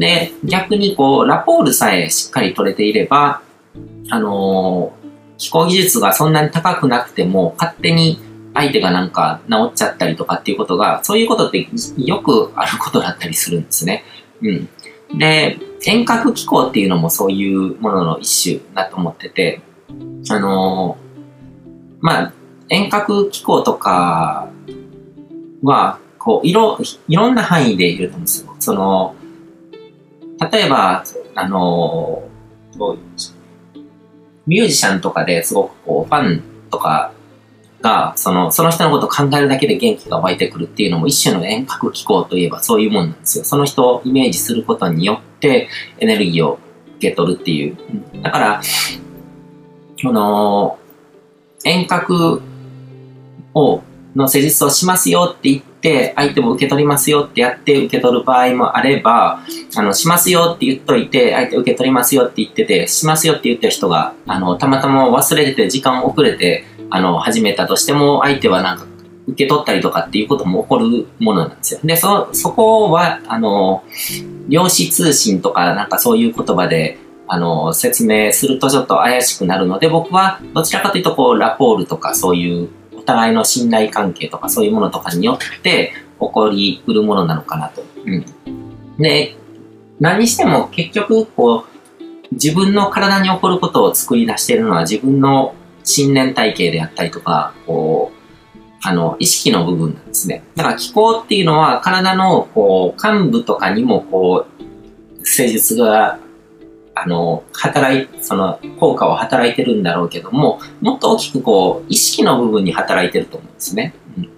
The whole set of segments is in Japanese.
で、逆にこう、ラポールさえしっかり取れていれば、あのー、気候技術がそんなに高くなくても、勝手に相手がなんか治っちゃったりとかっていうことが、そういうことってよくあることだったりするんですね。うん。で、遠隔気候っていうのもそういうものの一種だと思ってて、あのー、まあ、遠隔気候とかは、こう、いろ、いろんな範囲でいると思うんですよ。その、例えば、あのー、ミュージシャンとかですごくこう、ファンとかが、その、その人のことを考えるだけで元気が湧いてくるっていうのも一種の遠隔気候といえばそういうもんなんですよ。その人をイメージすることによってエネルギーを受け取るっていう。だから、この、遠隔を、の施術をしますよって言って、相手も受け取りますよってやって受け取る場合もあれば、あの、しますよって言っといて、相手受け取りますよって言ってて、しますよって言った人が、あの、たまたま忘れてて時間遅れて、あの、始めたとしても、相手はなんか、受け取ったりとかっていうことも起こるものなんですよ。で、そ、そこは、あの、量子通信とかなんかそういう言葉で、あの、説明するとちょっと怪しくなるので、僕はどちらかというと、こう、ラポールとかそういうお互いの信頼関係とかそういうものとかによって起こりうるものなのかなと。うん。で、何にしても結局、こう、自分の体に起こることを作り出しているのは自分の信念体系であったりとか、こう、あの、意識の部分なんですね。だから気候っていうのは体の、こう、幹部とかにも、こう、施術が、あの、働い、その、効果を働いてるんだろうけども、もっと大きくこう、意識の部分に働いてると思うんですね。うん。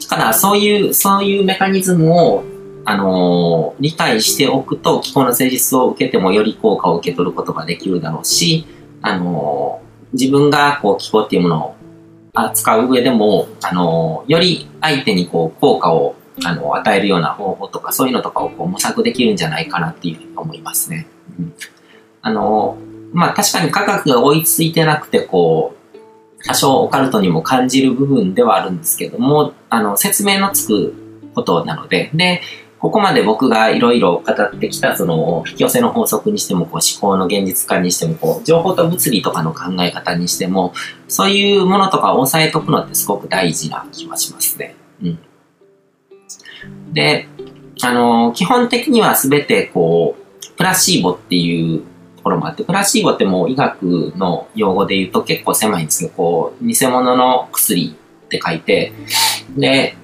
だから、そういう、そういうメカニズムを、あの理解しておくと、気候の施術を受けてもより効果を受け取ることができるだろうし、あの、自分がこう気候っていうものを扱う上でも、あの、より相手にこう効果をあの与えるような方法とか、そういうのとかをこう模索できるんじゃないかなっていうふうに思いますね。うん、あの、まあ確かに価格が追いついてなくて、こう、多少オカルトにも感じる部分ではあるんですけども、あの、説明のつくことなので、で、ここまで僕がいろいろ語ってきた、その、引き寄せの法則にしても、こう、思考の現実化にしても、こう、情報と物理とかの考え方にしても、そういうものとかを押さえとくのってすごく大事な気はしますね。うん。で、あの、基本的にはすべて、こう、プラシーボっていうところもあって、プラシーボってもう医学の用語で言うと結構狭いんですけど、こう、偽物の薬って書いて、で、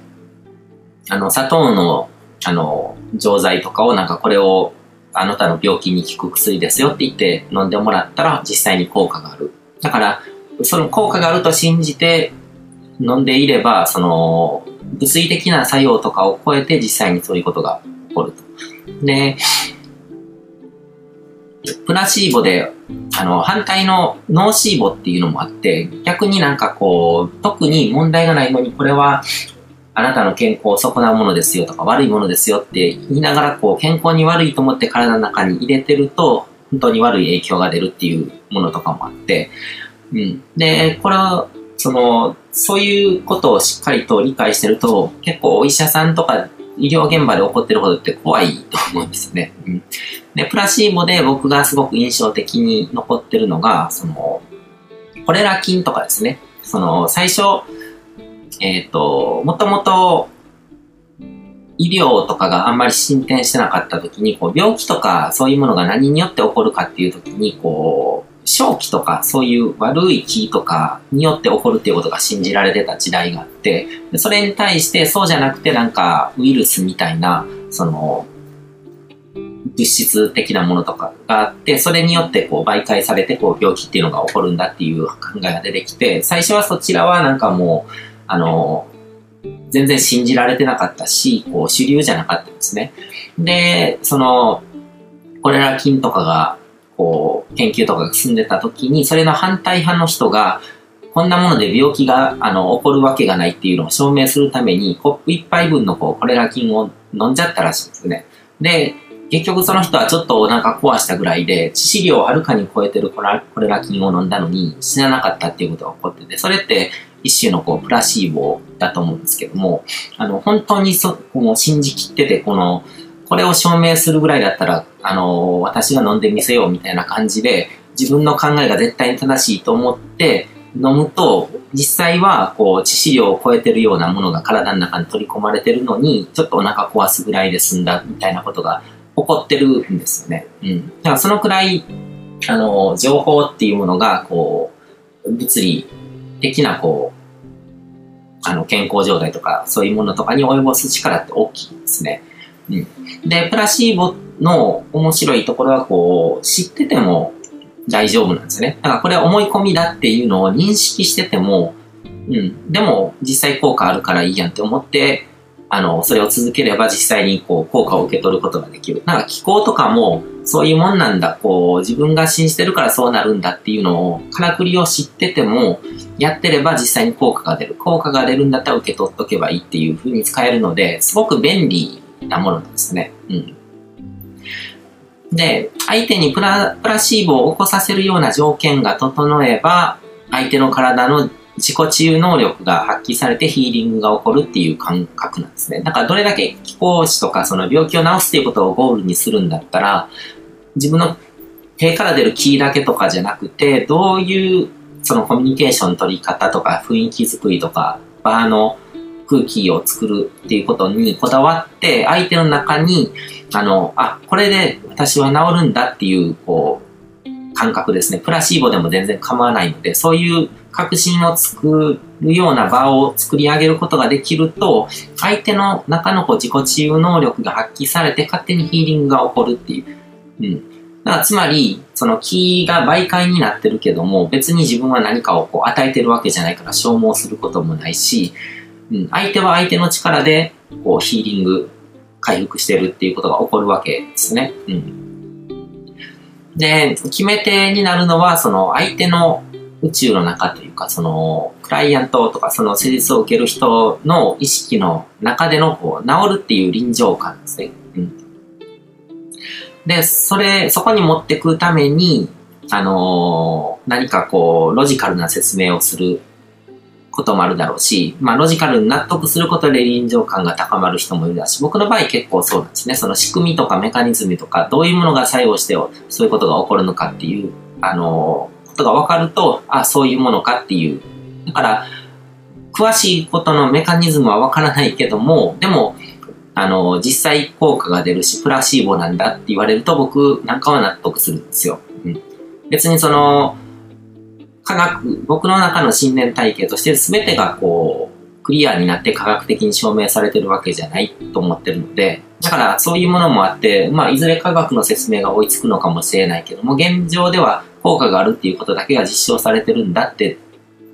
あの、砂糖のあの、錠剤とかをなんかこれをあなたの病気に効く薬ですよって言って飲んでもらったら実際に効果がある。だから、その効果があると信じて飲んでいれば、その、物理的な作用とかを超えて実際にそういうことが起こると。で、プラシーボで、あの、反対のノーシーボっていうのもあって、逆になんかこう、特に問題がないのに、これはあなたの健康を損なうものですよとか悪いものですよって言いながらこう健康に悪いと思って体の中に入れてると本当に悪い影響が出るっていうものとかもあって、うん。で、これは、その、そういうことをしっかりと理解してると結構お医者さんとか医療現場で起こってることって怖いと思うんですよね。うん。で、プラシーボで僕がすごく印象的に残ってるのが、その、コレラ菌とかですね。その、最初、えっ、ー、と、もともと医療とかがあんまり進展してなかった時に、こう病気とかそういうものが何によって起こるかっていう時に、こう、正気とかそういう悪い気とかによって起こるっていうことが信じられてた時代があって、それに対してそうじゃなくてなんかウイルスみたいな、その、物質的なものとかがあって、それによってこう媒介されてこう病気っていうのが起こるんだっていう考えが出てきて、最初はそちらはなんかもう、あの、全然信じられてなかったし、こう主流じゃなかったんですね。で、その、コレラ菌とかが、こう、研究とかが進んでた時に、それの反対派の人が、こんなもので病気があの起こるわけがないっていうのを証明するために、コップ一杯分のこうコレラ菌を飲んじゃったらしいんですね。で、結局その人はちょっとお腹壊したぐらいで、致死量をはるかに超えてるコレラ菌を飲んだのに死ななかったっていうことが起こってて、それって一種のこうプラシーボだと思うんですけども、あの、本当にそ、この信じきってて、このこれを証明するぐらいだったら、あの、私が飲んでみせようみたいな感じで、自分の考えが絶対に正しいと思って飲むと、実際は、こう、致死量を超えてるようなものが体の中に取り込まれてるのに、ちょっとお腹壊すぐらいで済んだみたいなことが起こってるんですよね。うん。だからそのくらい、あの、情報っていうものが、こう、物理的な、こう、あの、健康状態とか、そういうものとかに及ぼす力って大きいんですね。うん。で、プラシーボの面白いところは、こう、知ってても大丈夫なんですよね。だからこれは思い込みだっていうのを認識してても、うん。でも、実際効果あるからいいやんって思って、あの、それを続ければ実際にこう、効果を受け取ることができる。なんか気候とかも、そういうもんなんだ、こう、自分が信じてるからそうなるんだっていうのを、からくりを知ってても、やってれば実際に効果が出る。効果が出るんだったら受け取っとけばいいっていう風に使えるので、すごく便利なものなんですね。うん。で、相手にプラプラシーボを起こさせるような条件が整えば、相手の体の自己治癒能力が発揮されてヒーリングが起こるっていう感覚なんですね。だからどれだけ気候士とかその病気を治すっていうことをゴールにするんだったら、自分の手から出る気だけとかじゃなくて、どういうそのコミュニケーション取り方とか雰囲気作りとか、場の空気を作るっていうことにこだわって、相手の中に、あの、あ、これで私は治るんだっていう、こう、感覚ですね。プラシーボでも全然構わないので、そういう確信を作るような場を作り上げることができると、相手の中のこう自己治癒能力が発揮されて勝手にヒーリングが起こるっていう。うん。だからつまり、その気が媒介になってるけども、別に自分は何かをこう与えてるわけじゃないから消耗することもないし、うん、相手は相手の力でこうヒーリング、回復してるっていうことが起こるわけですね。うん。で、決め手になるのは、その相手の宇宙の中というか、その、クライアントとか、その施術を受ける人の意識の中での、こう、治るっていう臨場感ですね。うん。で、それ、そこに持ってくために、あの、何かこう、ロジカルな説明をすることもあるだろうし、まあ、ロジカルに納得することで臨場感が高まる人もいるだし、僕の場合結構そうなんですね。その仕組みとかメカニズムとか、どういうものが作用してそういうことが起こるのかっていう、あのー、ことが分かると、あ、そういうものかっていう。だから、詳しいことのメカニズムは分からないけども、でも、あの、実際効果が出るし、プラシーボなんだって言われると僕なんかは納得するんですよ。うん、別にその、科学、僕の中の信念体系として全てがこう、クリアになって科学的に証明されてるわけじゃないと思ってるので、だからそういうものもあって、まあいずれ科学の説明が追いつくのかもしれないけども、現状では効果があるっていうことだけが実証されてるんだって、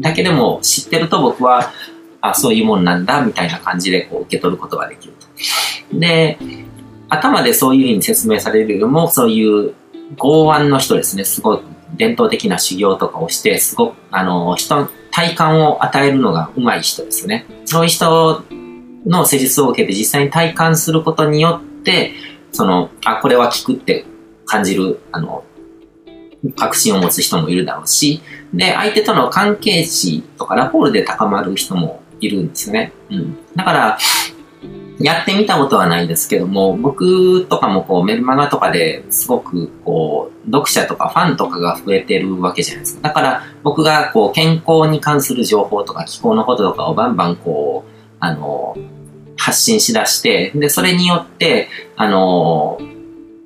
だけでも知ってると僕は、あ、そういうもんなんだみたいな感じでこう受け取ることができると。で、頭でそういうふうに説明されるよりも、そういう剛腕の人ですね、すごい伝統的な修行とかをして、すごく、あの、人、体感を与えるのが上手い人ですね。そういう人の施術を受けて実際に体感することによって、その、あ、これは効くって感じる、あの、確信を持つ人もいるだろうし、で、相手との関係値とかラポールで高まる人もいるんですね。うん。だから、やってみたことはないですけども、僕とかもこうメルマガとかですごくこう読者とかファンとかが増えてるわけじゃないですか。だから僕がこう健康に関する情報とか気候のこととかをバンバンこう、あの、発信しだして、で、それによって、あの、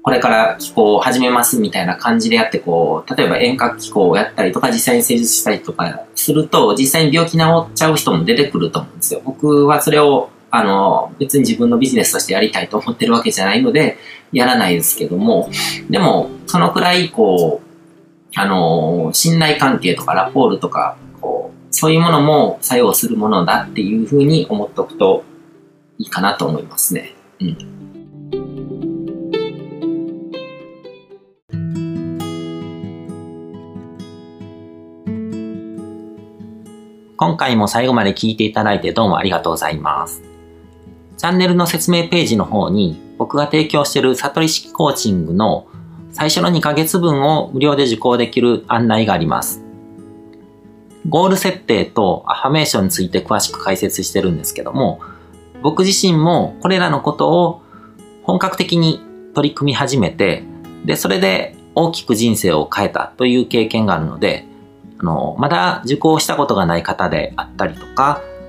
これから気候を始めますみたいな感じでやって、こう、例えば遠隔気候をやったりとか、実際に施術したりとかすると、実際に病気治っちゃう人も出てくると思うんですよ。僕はそれをあの、別に自分のビジネスとしてやりたいと思ってるわけじゃないので、やらないですけども、でも、そのくらい、こう、あの、信頼関係とかラポールとか、こう、そういうものも作用するものだっていうふうに思っておくといいかなと思いますね。うん。今回も最後まで聞いていただいてどうもありがとうございます。チャンネルの説明ページの方に僕が提供している悟り式コーチングの最初の2ヶ月分を無料で受講できる案内があります。ゴール設定とアファメーションについて詳しく解説してるんですけども、僕自身もこれらのことを本格的に取り組み始めて、で、それで大きく人生を変えたという経験があるので、あの、まだ受講したことがない方であったりとか、